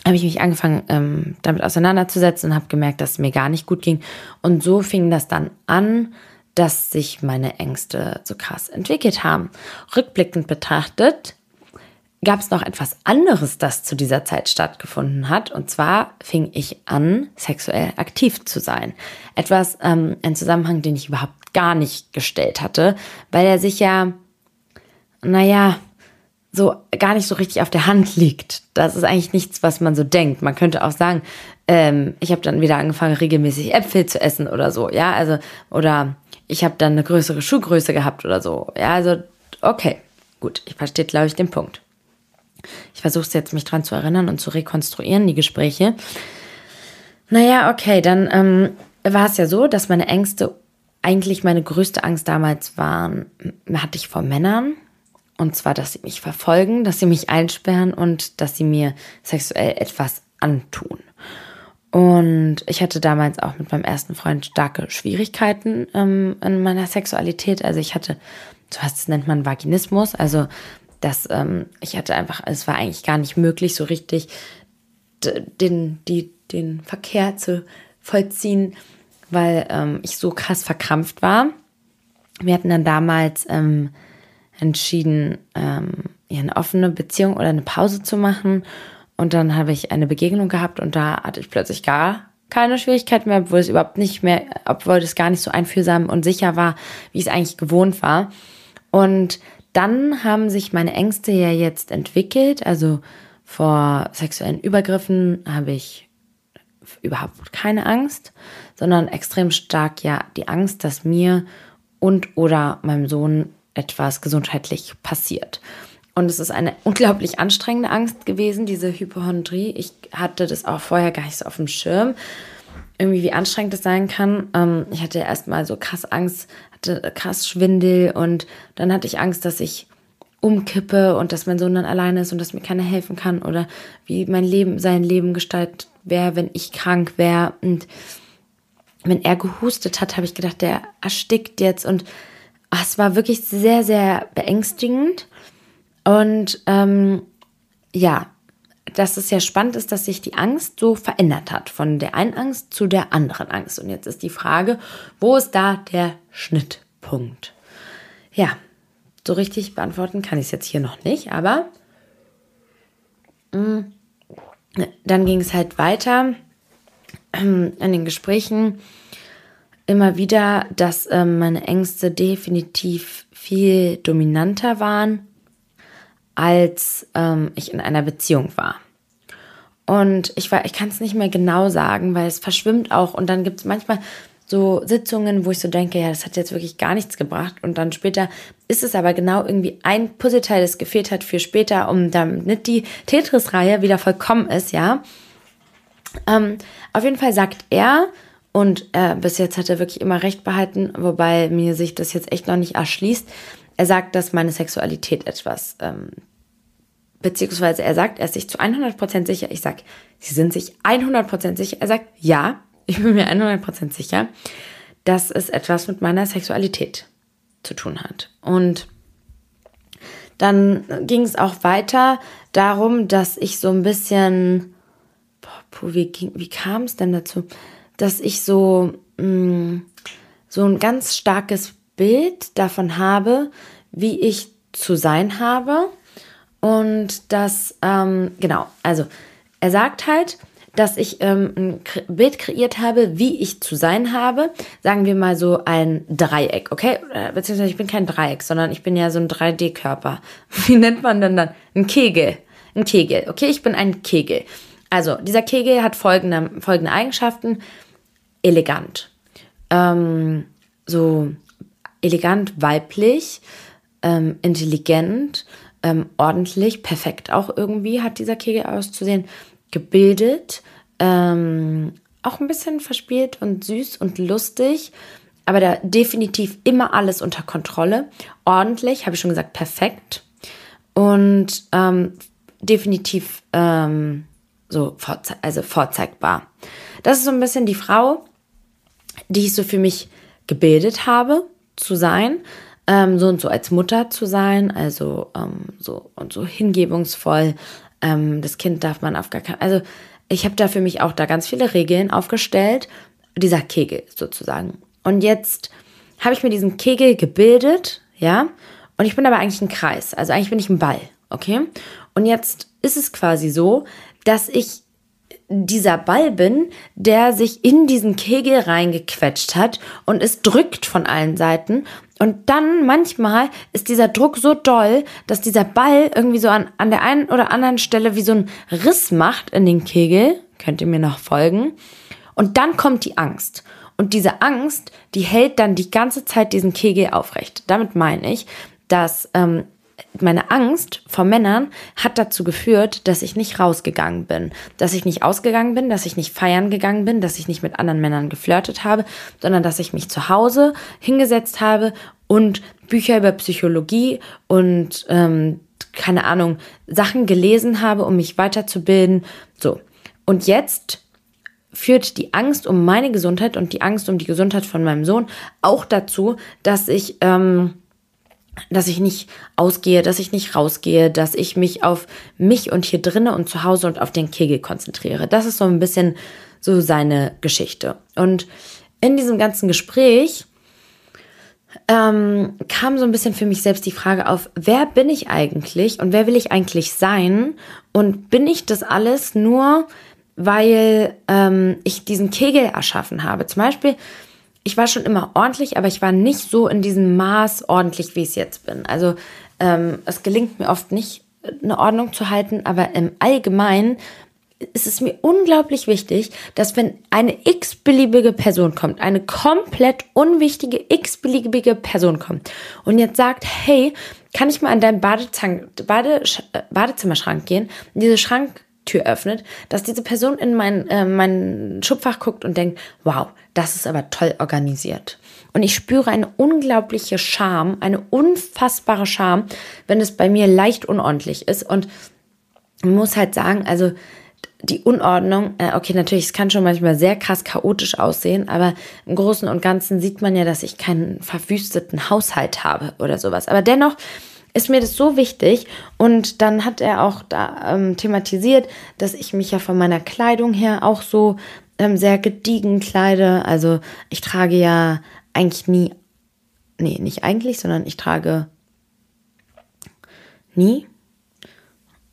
Habe ich mich angefangen, ähm, damit auseinanderzusetzen und habe gemerkt, dass es mir gar nicht gut ging. Und so fing das dann an, dass sich meine Ängste so krass entwickelt haben. Rückblickend betrachtet gab es noch etwas anderes, das zu dieser Zeit stattgefunden hat. Und zwar fing ich an, sexuell aktiv zu sein. Etwas, ähm, ein Zusammenhang, den ich überhaupt gar nicht gestellt hatte, weil er sich ja, naja, so gar nicht so richtig auf der Hand liegt. Das ist eigentlich nichts, was man so denkt. Man könnte auch sagen, ähm, ich habe dann wieder angefangen, regelmäßig Äpfel zu essen oder so, ja, also, oder ich habe dann eine größere Schuhgröße gehabt oder so. Ja, also, okay, gut, ich verstehe, glaube ich, den Punkt. Ich versuche es jetzt, mich dran zu erinnern und zu rekonstruieren, die Gespräche. Naja, okay, dann ähm, war es ja so, dass meine Ängste, eigentlich meine größte Angst damals waren, hatte ich vor Männern. Und zwar, dass sie mich verfolgen, dass sie mich einsperren und dass sie mir sexuell etwas antun. Und ich hatte damals auch mit meinem ersten Freund starke Schwierigkeiten ähm, in meiner Sexualität. Also ich hatte, so was nennt man Vaginismus. Also das, ähm, ich hatte einfach, es war eigentlich gar nicht möglich, so richtig den, die, den Verkehr zu vollziehen, weil ähm, ich so krass verkrampft war. Wir hatten dann damals ähm, entschieden, ähm, eine offene Beziehung oder eine Pause zu machen. Und dann habe ich eine Begegnung gehabt und da hatte ich plötzlich gar keine Schwierigkeiten mehr, obwohl es überhaupt nicht mehr, obwohl es gar nicht so einfühlsam und sicher war, wie ich es eigentlich gewohnt war. Und dann haben sich meine Ängste ja jetzt entwickelt. Also vor sexuellen Übergriffen habe ich überhaupt keine Angst, sondern extrem stark ja die Angst, dass mir und oder meinem Sohn etwas gesundheitlich passiert. Und es ist eine unglaublich anstrengende Angst gewesen, diese Hypochondrie. Ich hatte das auch vorher gar nicht so auf dem Schirm, irgendwie wie anstrengend es sein kann. Ähm, ich hatte erstmal so krass Angst, hatte krass Schwindel und dann hatte ich Angst, dass ich umkippe und dass mein Sohn dann alleine ist und dass mir keiner helfen kann oder wie mein Leben, sein Leben gestaltet wäre, wenn ich krank wäre. Und wenn er gehustet hat, habe ich gedacht, der erstickt jetzt und ach, es war wirklich sehr, sehr beängstigend. Und ähm, ja, dass es ja spannend ist, dass sich die Angst so verändert hat, von der einen Angst zu der anderen Angst. Und jetzt ist die Frage, wo ist da der Schnittpunkt? Ja, so richtig beantworten kann ich es jetzt hier noch nicht, aber mh, mm, dann ging es halt weiter ähm, in den Gesprächen immer wieder, dass ähm, meine Ängste definitiv viel dominanter waren als ähm, ich in einer Beziehung war. Und ich, ich kann es nicht mehr genau sagen, weil es verschwimmt auch. Und dann gibt es manchmal so Sitzungen, wo ich so denke, ja, das hat jetzt wirklich gar nichts gebracht. Und dann später ist es aber genau irgendwie ein Puzzleteil, das gefehlt hat für später, um damit die Tetris-Reihe wieder vollkommen ist, ja. Ähm, auf jeden Fall sagt er, und äh, bis jetzt hat er wirklich immer recht behalten, wobei mir sich das jetzt echt noch nicht erschließt, er sagt, dass meine Sexualität etwas, ähm, beziehungsweise er sagt, er ist sich zu 100% sicher. Ich sag, Sie sind sich 100% sicher. Er sagt, ja, ich bin mir 100% sicher, dass es etwas mit meiner Sexualität zu tun hat. Und dann ging es auch weiter darum, dass ich so ein bisschen, boah, puh, wie, wie kam es denn dazu, dass ich so, mh, mm, so ein ganz starkes Bild davon habe, wie ich zu sein habe. Und das, ähm, genau, also er sagt halt, dass ich ähm, ein Bild kreiert habe, wie ich zu sein habe. Sagen wir mal so ein Dreieck, okay? Beziehungsweise ich bin kein Dreieck, sondern ich bin ja so ein 3D-Körper. Wie nennt man denn dann? Ein Kegel. Ein Kegel, okay? Ich bin ein Kegel. Also, dieser Kegel hat folgende, folgende Eigenschaften. Elegant. Ähm, so elegant weiblich, ähm, intelligent, ähm, ordentlich, perfekt auch irgendwie hat dieser Kegel auszusehen gebildet, ähm, auch ein bisschen verspielt und süß und lustig, aber da definitiv immer alles unter Kontrolle. Ordentlich, habe ich schon gesagt, perfekt. Und ähm, definitiv ähm, so vorze also vorzeigbar. Das ist so ein bisschen die Frau, die ich so für mich gebildet habe zu sein, ähm, so und so als Mutter zu sein, also ähm, so und so hingebungsvoll, ähm, das Kind darf man auf gar keinen. Also ich habe da für mich auch da ganz viele Regeln aufgestellt. Dieser Kegel sozusagen. Und jetzt habe ich mir diesen Kegel gebildet, ja. Und ich bin aber eigentlich ein Kreis. Also eigentlich bin ich ein Ball, okay? Und jetzt ist es quasi so, dass ich dieser Ball bin, der sich in diesen Kegel reingequetscht hat und es drückt von allen Seiten. Und dann manchmal ist dieser Druck so doll, dass dieser Ball irgendwie so an, an der einen oder anderen Stelle wie so ein Riss macht in den Kegel. Könnt ihr mir noch folgen? Und dann kommt die Angst. Und diese Angst, die hält dann die ganze Zeit diesen Kegel aufrecht. Damit meine ich, dass ähm, meine Angst vor Männern hat dazu geführt, dass ich nicht rausgegangen bin, dass ich nicht ausgegangen bin, dass ich nicht feiern gegangen bin, dass ich nicht mit anderen Männern geflirtet habe, sondern dass ich mich zu Hause hingesetzt habe und Bücher über Psychologie und ähm, keine Ahnung Sachen gelesen habe, um mich weiterzubilden. So und jetzt führt die Angst um meine Gesundheit und die Angst um die Gesundheit von meinem Sohn auch dazu, dass ich ähm, dass ich nicht ausgehe, dass ich nicht rausgehe, dass ich mich auf mich und hier drinnen und zu Hause und auf den Kegel konzentriere. Das ist so ein bisschen so seine Geschichte. Und in diesem ganzen Gespräch ähm, kam so ein bisschen für mich selbst die Frage auf, wer bin ich eigentlich und wer will ich eigentlich sein? Und bin ich das alles nur, weil ähm, ich diesen Kegel erschaffen habe? Zum Beispiel ich war schon immer ordentlich, aber ich war nicht so in diesem Maß ordentlich, wie ich es jetzt bin. Also ähm, es gelingt mir oft nicht, eine Ordnung zu halten, aber im Allgemeinen ist es mir unglaublich wichtig, dass wenn eine x-beliebige Person kommt, eine komplett unwichtige x-beliebige Person kommt und jetzt sagt, hey, kann ich mal an deinen Bade Badezimmerschrank gehen? Und diese Schrank Tür öffnet, dass diese Person in mein, äh, mein Schubfach guckt und denkt, wow, das ist aber toll organisiert. Und ich spüre eine unglaubliche Scham, eine unfassbare Scham, wenn es bei mir leicht unordentlich ist. Und muss halt sagen, also die Unordnung, äh, okay, natürlich, es kann schon manchmal sehr krass chaotisch aussehen, aber im Großen und Ganzen sieht man ja, dass ich keinen verwüsteten Haushalt habe oder sowas. Aber dennoch ist mir das so wichtig. Und dann hat er auch da ähm, thematisiert, dass ich mich ja von meiner Kleidung her auch so ähm, sehr gediegen kleide. Also ich trage ja eigentlich nie, nee, nicht eigentlich, sondern ich trage nie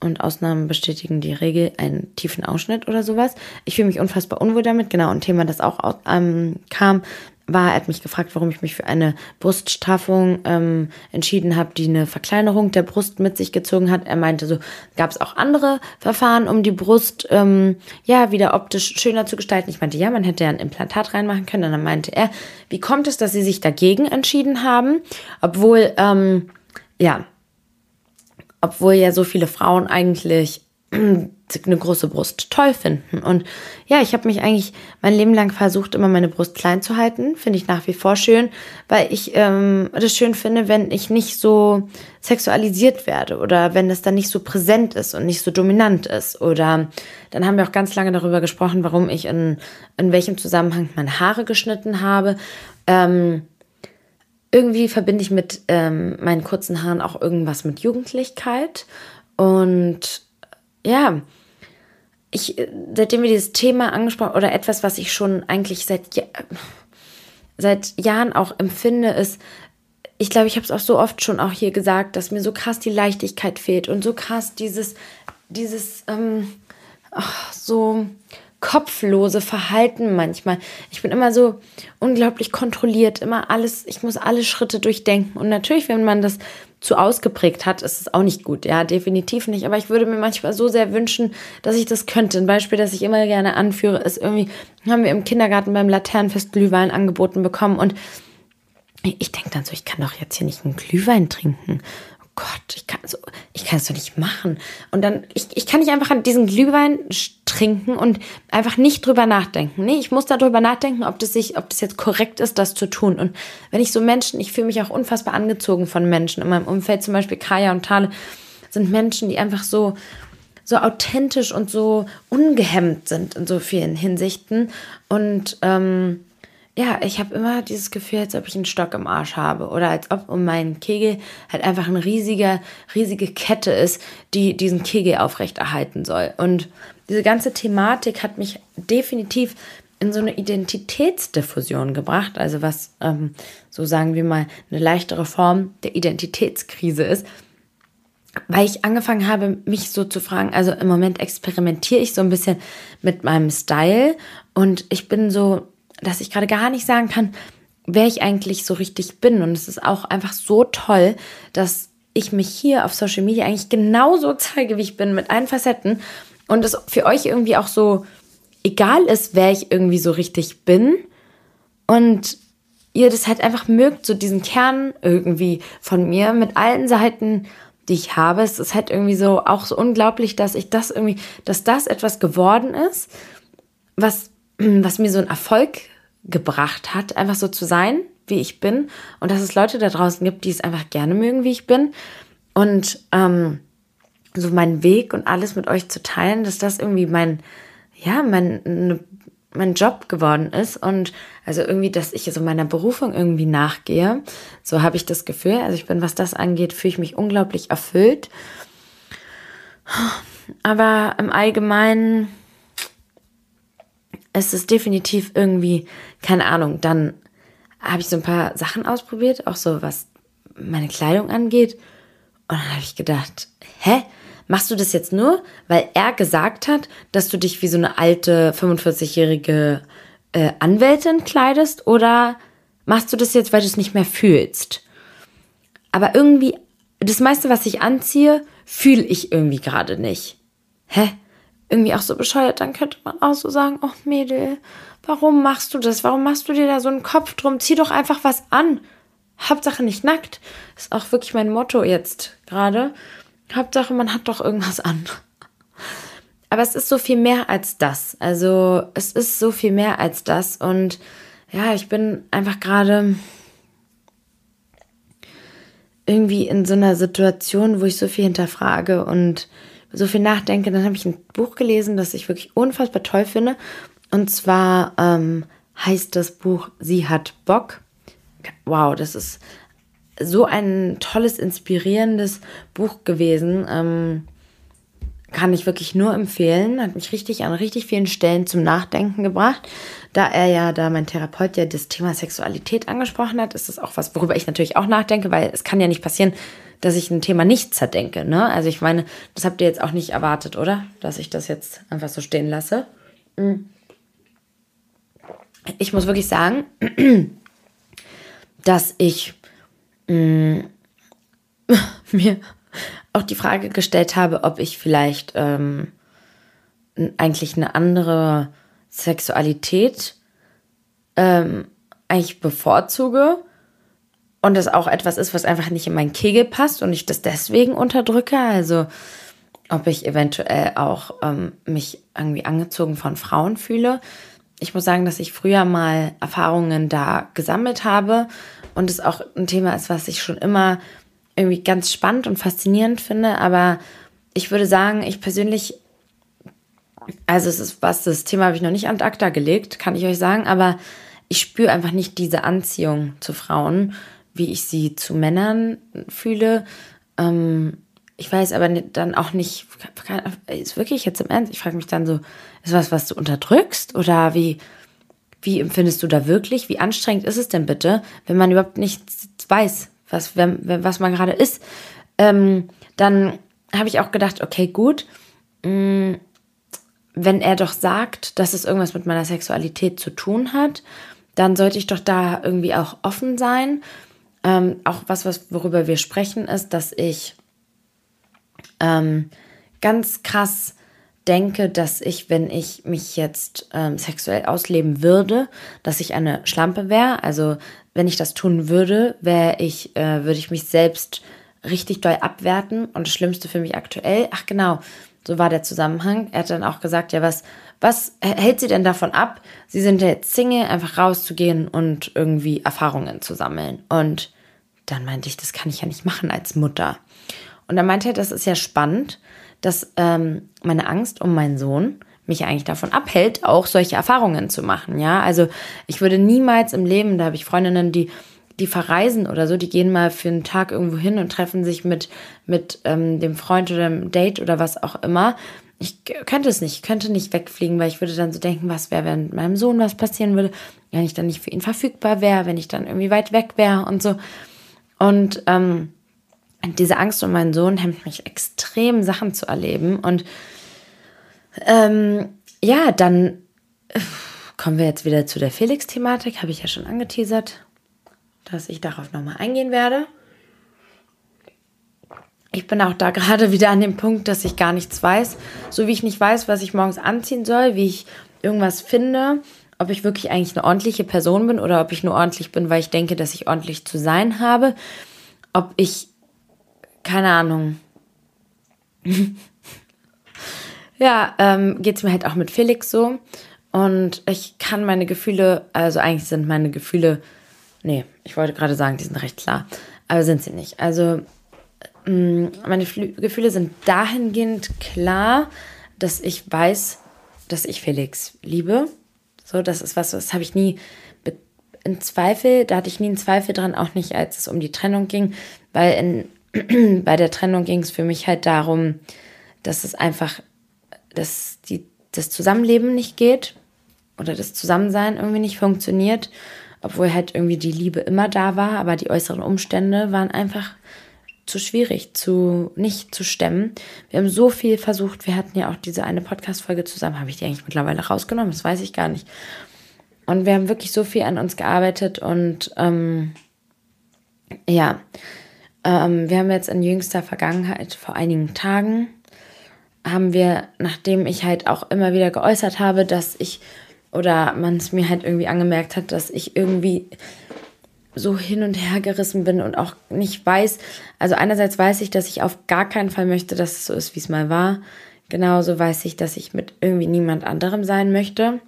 und Ausnahmen bestätigen die Regel einen tiefen Ausschnitt oder sowas. Ich fühle mich unfassbar unwohl damit. Genau, ein Thema, das auch ähm, kam, war, er hat mich gefragt, warum ich mich für eine Bruststraffung ähm, entschieden habe, die eine Verkleinerung der Brust mit sich gezogen hat. Er meinte, so gab es auch andere Verfahren, um die Brust ähm, ja wieder optisch schöner zu gestalten. Ich meinte, ja, man hätte ja ein Implantat reinmachen können. Und dann meinte er, wie kommt es, dass sie sich dagegen entschieden haben, obwohl ähm, ja, obwohl ja so viele Frauen eigentlich eine große Brust toll finden. Und ja, ich habe mich eigentlich mein Leben lang versucht, immer meine Brust klein zu halten. Finde ich nach wie vor schön, weil ich ähm, das schön finde, wenn ich nicht so sexualisiert werde oder wenn es dann nicht so präsent ist und nicht so dominant ist. Oder dann haben wir auch ganz lange darüber gesprochen, warum ich in, in welchem Zusammenhang meine Haare geschnitten habe. Ähm, irgendwie verbinde ich mit ähm, meinen kurzen Haaren auch irgendwas mit Jugendlichkeit. Und ja, ich, seitdem wir dieses Thema angesprochen oder etwas, was ich schon eigentlich seit, seit Jahren auch empfinde, ist, ich glaube, ich habe es auch so oft schon auch hier gesagt, dass mir so krass die Leichtigkeit fehlt und so krass dieses, dieses, ähm, ach, so kopflose Verhalten manchmal. Ich bin immer so unglaublich kontrolliert, immer alles, ich muss alle Schritte durchdenken. Und natürlich, wenn man das zu ausgeprägt hat, ist es auch nicht gut. Ja, definitiv nicht. Aber ich würde mir manchmal so sehr wünschen, dass ich das könnte. Ein Beispiel, das ich immer gerne anführe, ist irgendwie, haben wir im Kindergarten beim Laternenfest Glühwein angeboten bekommen und ich denke dann so, ich kann doch jetzt hier nicht einen Glühwein trinken. Gott, ich kann so, ich kann es doch nicht machen. Und dann, ich, ich kann nicht einfach an diesen Glühwein trinken und einfach nicht drüber nachdenken. Nee, ich muss darüber nachdenken, ob das sich, ob das jetzt korrekt ist, das zu tun. Und wenn ich so Menschen, ich fühle mich auch unfassbar angezogen von Menschen in meinem Umfeld, zum Beispiel Kaya und Tale, sind Menschen, die einfach so, so authentisch und so ungehemmt sind in so vielen Hinsichten. Und ähm, ja, ich habe immer dieses Gefühl, als ob ich einen Stock im Arsch habe oder als ob um meinen Kegel halt einfach eine riesige, riesige Kette ist, die diesen Kegel aufrechterhalten soll. Und diese ganze Thematik hat mich definitiv in so eine Identitätsdiffusion gebracht, also was, ähm, so sagen wir mal, eine leichtere Form der Identitätskrise ist, weil ich angefangen habe, mich so zu fragen, also im Moment experimentiere ich so ein bisschen mit meinem Style und ich bin so dass ich gerade gar nicht sagen kann, wer ich eigentlich so richtig bin. Und es ist auch einfach so toll, dass ich mich hier auf Social Media eigentlich genauso zeige, wie ich bin, mit allen Facetten. Und es für euch irgendwie auch so egal ist, wer ich irgendwie so richtig bin. Und ihr das halt einfach mögt, so diesen Kern irgendwie von mir mit allen Seiten, die ich habe. Es ist halt irgendwie so auch so unglaublich, dass ich das irgendwie, dass das etwas geworden ist, was, was mir so einen Erfolg gebracht hat, einfach so zu sein, wie ich bin. Und dass es Leute da draußen gibt, die es einfach gerne mögen, wie ich bin. Und ähm, so meinen Weg und alles mit euch zu teilen, dass das irgendwie mein, ja, mein, ne, mein Job geworden ist. Und also irgendwie, dass ich so meiner Berufung irgendwie nachgehe. So habe ich das Gefühl. Also ich bin, was das angeht, fühle ich mich unglaublich erfüllt. Aber im Allgemeinen es ist definitiv irgendwie, keine Ahnung, dann habe ich so ein paar Sachen ausprobiert, auch so was meine Kleidung angeht. Und dann habe ich gedacht, hä? Machst du das jetzt nur, weil er gesagt hat, dass du dich wie so eine alte 45-jährige äh, Anwältin kleidest? Oder machst du das jetzt, weil du es nicht mehr fühlst? Aber irgendwie, das meiste, was ich anziehe, fühle ich irgendwie gerade nicht. Hä? Irgendwie auch so bescheuert, dann könnte man auch so sagen, oh Mädel, warum machst du das? Warum machst du dir da so einen Kopf drum? Zieh doch einfach was an. Hauptsache nicht nackt. Ist auch wirklich mein Motto jetzt gerade. Hauptsache, man hat doch irgendwas an. Aber es ist so viel mehr als das. Also es ist so viel mehr als das. Und ja, ich bin einfach gerade irgendwie in so einer Situation, wo ich so viel hinterfrage und so viel nachdenke, dann habe ich ein Buch gelesen, das ich wirklich unfassbar toll finde. Und zwar ähm, heißt das Buch Sie hat Bock. Wow, das ist so ein tolles, inspirierendes Buch gewesen. Ähm, kann ich wirklich nur empfehlen. Hat mich richtig an richtig vielen Stellen zum Nachdenken gebracht. Da er ja, da mein Therapeut ja das Thema Sexualität angesprochen hat, ist das auch was, worüber ich natürlich auch nachdenke, weil es kann ja nicht passieren, dass ich ein Thema nicht zerdenke. Ne? Also ich meine, das habt ihr jetzt auch nicht erwartet, oder? Dass ich das jetzt einfach so stehen lasse. Mm. Ich muss wirklich sagen, dass ich mh, mm, mir auch die Frage gestellt habe, ob ich vielleicht ähm, eigentlich eine andere Sexualität ähm, eigentlich bevorzuge und das auch etwas ist, was einfach nicht in meinen Kegel passt und ich das deswegen unterdrücke. Also ob ich eventuell auch ähm, mich irgendwie angezogen von Frauen fühle. Ich muss sagen, dass ich früher mal Erfahrungen da gesammelt habe und es auch ein Thema ist, was ich schon immer irgendwie ganz spannend und faszinierend finde. Aber ich würde sagen, ich persönlich, also es ist was, das Thema habe ich noch nicht an ACTA gelegt, kann ich euch sagen, aber ich spüre einfach nicht diese Anziehung zu Frauen wie ich sie zu Männern fühle. Ähm, ich weiß aber dann auch nicht, ist wirklich jetzt im Ernst, ich frage mich dann so, ist was, was du unterdrückst? Oder wie, wie empfindest du da wirklich? Wie anstrengend ist es denn bitte, wenn man überhaupt nichts weiß, was, wenn, was man gerade ist? Ähm, dann habe ich auch gedacht, okay, gut, mh, mm, wenn er doch sagt, dass es irgendwas mit meiner Sexualität zu tun hat, dann sollte ich doch da irgendwie auch offen sein. Ähm, auch was, was, worüber wir sprechen, ist, dass ich ähm, ganz krass denke, dass ich, wenn ich mich jetzt ähm, sexuell ausleben würde, dass ich eine Schlampe wäre. Also wenn ich das tun würde, wäre ich, äh, würde ich mich selbst richtig doll abwerten. Und das Schlimmste für mich aktuell, ach genau, so war der Zusammenhang. Er hat dann auch gesagt, ja, was, was hält sie denn davon ab? Sie sind ja jetzt Single, einfach rauszugehen und irgendwie Erfahrungen zu sammeln. Und dann meinte ich, das kann ich ja nicht machen als Mutter. Und dann meinte er, das ist ja spannend, dass ähm, meine Angst um meinen Sohn mich eigentlich davon abhält, auch solche Erfahrungen zu machen. Ja, also ich würde niemals im Leben, da habe ich Freundinnen, die die verreisen oder so, die gehen mal für einen Tag irgendwo hin und treffen sich mit, mit ähm, dem Freund oder dem Date oder was auch immer. Ich könnte es nicht, ich könnte nicht wegfliegen, weil ich würde dann so denken, was wäre, wenn meinem Sohn was passieren würde, wenn ich dann nicht für ihn verfügbar wäre, wenn ich dann irgendwie weit weg wäre und so. Und ähm, diese Angst um meinen Sohn hemmt mich extrem, Sachen zu erleben. Und ähm, ja, dann äh, kommen wir jetzt wieder zu der Felix-Thematik, habe ich ja schon angeteasert dass ich darauf nochmal eingehen werde. Ich bin auch da gerade wieder an dem Punkt, dass ich gar nichts weiß. So wie ich nicht weiß, was ich morgens anziehen soll, wie ich irgendwas finde, ob ich wirklich eigentlich eine ordentliche Person bin oder ob ich nur ordentlich bin, weil ich denke, dass ich ordentlich zu sein habe. Ob ich, keine Ahnung. ja, ähm, geht es mir halt auch mit Felix so. Und ich kann meine Gefühle, also eigentlich sind meine Gefühle Nee, ich wollte gerade sagen, die sind recht klar. Aber sind sie nicht. Also, mm, meine Gefühle sind dahingehend klar, dass ich weiß, dass ich Felix liebe. So, das ist was, das habe ich nie in Zweifel, da hatte ich nie einen Zweifel dran, auch nicht, als es um die Trennung ging, weil in, bei der Trennung ging es für mich halt darum, dass es einfach, dass die, das Zusammenleben nicht geht oder das Zusammensein irgendwie nicht funktioniert obwohl halt irgendwie die Liebe immer da war, aber die äußeren Umstände waren einfach zu schwierig, zu nicht zu stemmen. Wir haben so viel versucht. Wir hatten ja auch diese eine Podcast-Folge zusammen. Habe ich die eigentlich mittlerweile rausgenommen? Das weiß ich gar nicht. Und wir haben wirklich so viel an uns gearbeitet und ähm, ja, ähm, wir haben jetzt in jüngster Vergangenheit vor einigen Tagen haben wir, nachdem ich halt auch immer wieder geäußert habe, dass ich oder man es mir halt irgendwie angemerkt hat, dass ich irgendwie so hin und her gerissen bin und auch nicht weiß. Also einerseits weiß ich, dass ich auf gar keinen Fall möchte, dass es so ist, wie es mal war. Genauso weiß ich, dass ich mit irgendwie niemand anderem sein möchte.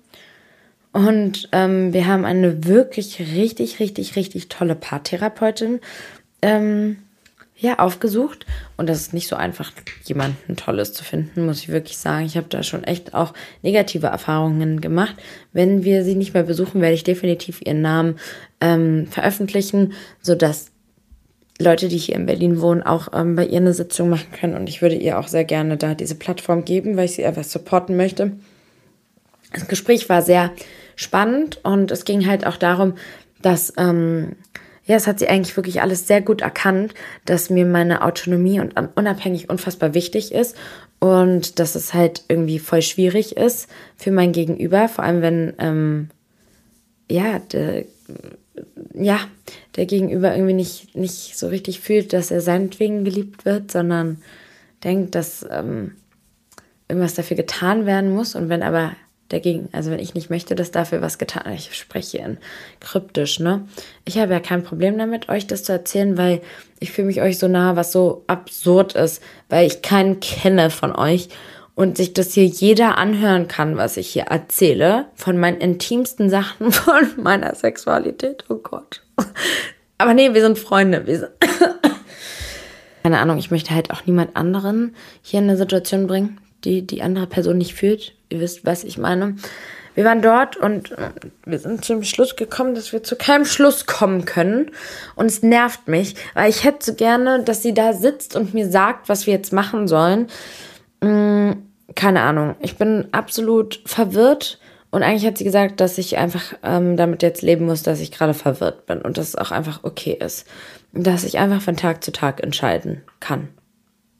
Und ähm, wir haben eine wirklich richtig, richtig, richtig tolle Paartherapeutin ähm, ja, aufgesucht. Und das ist nicht so einfach, jemanden Tolles zu finden, muss ich wirklich sagen. Ich habe da schon echt auch negative Erfahrungen gemacht. Wenn wir sie nicht mehr besuchen, werde ich definitiv ihren Namen ähm, veröffentlichen, sodass Leute, die hier in Berlin wohnen, auch ähm, bei ihr eine Sitzung machen können. Und ich würde ihr auch sehr gerne da diese Plattform geben, weil ich sie einfach supporten möchte. Das Gespräch war sehr spannend und es ging halt auch darum, dass ähm, ja, es hat sie eigentlich wirklich alles sehr gut erkannt, dass mir meine Autonomie und unabhängig unfassbar wichtig ist und dass es halt irgendwie voll schwierig ist für mein Gegenüber, vor allem wenn, ähm, ja, der, ja, der Gegenüber irgendwie nicht, nicht so richtig fühlt, dass er seinetwegen geliebt wird, sondern denkt, dass ähm, irgendwas dafür getan werden muss und wenn aber dagegen, also wenn ich nicht möchte, dass dafür was getan ich spreche in kryptisch, ne? Ich habe ja kein Problem damit, euch das zu erzählen, weil ich fühle mich euch so nah, was so absurd ist, weil ich keinen kenne von euch und sich das hier jeder anhören kann, was ich hier erzähle, von meinen intimsten Sachen, von meiner Sexualität, oh Gott. Aber nee, wir sind Freunde, wir sind keine Ahnung, ich möchte halt auch niemand anderen hier in eine Situation bringen, die die andere Person nicht fühlt. Ihr wisst, was ich meine. wir waren dort und äh, wir sind zum Schluss gekommen, dass wir zu keinem Schluss kommen können. Und es nervt mich, weil ich hätte so gerne, dass sie da sitzt und mir sagt, was wir jetzt machen sollen. Hm, keine Ahnung. Ich bin absolut verwirrt. Und eigentlich hat sie gesagt, dass ich einfach ähm, damit jetzt leben muss, dass ich gerade verwirrt bin und dass es auch einfach okay ist. Dass ich einfach von Tag zu Tag entscheiden kann,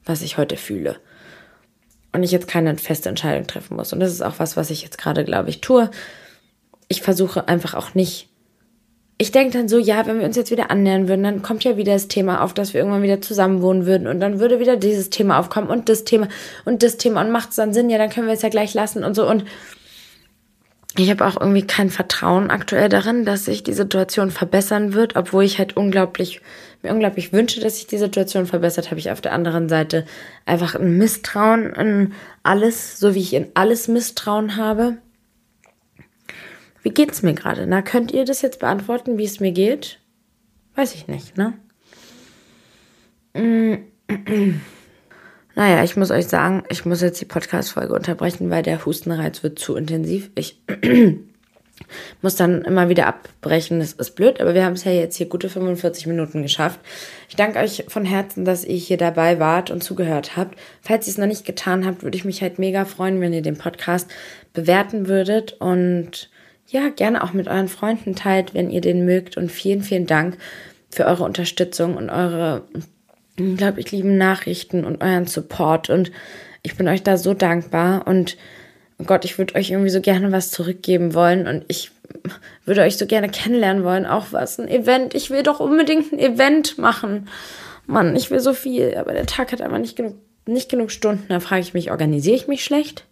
was ich heute fühle und ich jetzt keine feste Entscheidung treffen muss. Und das ist auch was, was ich jetzt gerade, glaube ich, tue. Ich versuche einfach auch nicht. Ich denke dann so, ja, wenn wir uns jetzt wieder annähern würden, dann kommt ja wieder das Thema auf, dass wir irgendwann wieder zusammen wohnen würden und dann würde wieder dieses Thema aufkommen und das Thema und das Thema und macht es dann Sinn, ja, dann können wir es ja gleich lassen und so und ich habe auch irgendwie kein Vertrauen aktuell darin, dass sich die Situation verbessern wird, obwohl ich halt unglaublich, mir unglaublich wünsche, dass sich die Situation verbessert, habe ich auf der anderen Seite einfach ein Misstrauen in alles, so wie ich in alles Misstrauen habe. Wie geht's mir gerade? Na, könnt ihr das jetzt beantworten, wie es mir geht? Weiß ich nicht, ne? Naja, ich muss euch sagen, ich muss jetzt die Podcast-Folge unterbrechen, weil der Hustenreiz wird zu intensiv. Ich muss dann immer wieder abbrechen. Das ist blöd, aber wir haben es ja jetzt hier gute 45 Minuten geschafft. Ich danke euch von Herzen, dass ihr hier dabei wart und zugehört habt. Falls ihr es noch nicht getan habt, würde ich mich halt mega freuen, wenn ihr den Podcast bewerten würdet und ja, gerne auch mit euren Freunden teilt, wenn ihr den mögt. Und vielen, vielen Dank für eure Unterstützung und eure unglaublich lieben Nachrichten und euren Support. Und ich bin euch da so dankbar. Und oh Gott, ich würde euch irgendwie so gerne was zurückgeben wollen. Und ich würde euch so gerne kennenlernen wollen. Auch was, ein Event. Ich will doch unbedingt ein Event machen. Mann, ich will so viel. Aber der Tag hat einfach nicht genug, nicht genug Stunden. Da frage ich mich, organisiere ich mich schlecht?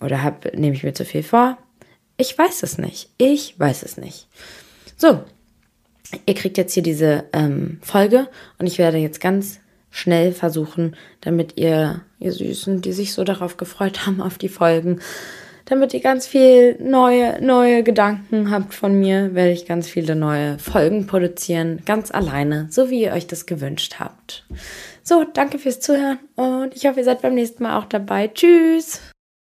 Oder nehme ich mir zu viel vor? Ich weiß es nicht. Ich weiß es nicht. So, ihr kriegt jetzt hier diese ähm, Folge und ich werde jetzt ganz schnell versuchen, damit ihr, ihr Süßen, die sich so darauf gefreut haben, auf die Folgen, damit ihr ganz viel neue, neue Gedanken habt von mir, werde ich ganz viele neue Folgen produzieren, ganz alleine, so wie ihr euch das gewünscht habt. So, danke fürs Zuhören und ich hoffe, ihr seid beim nächsten Mal auch dabei. Tschüss!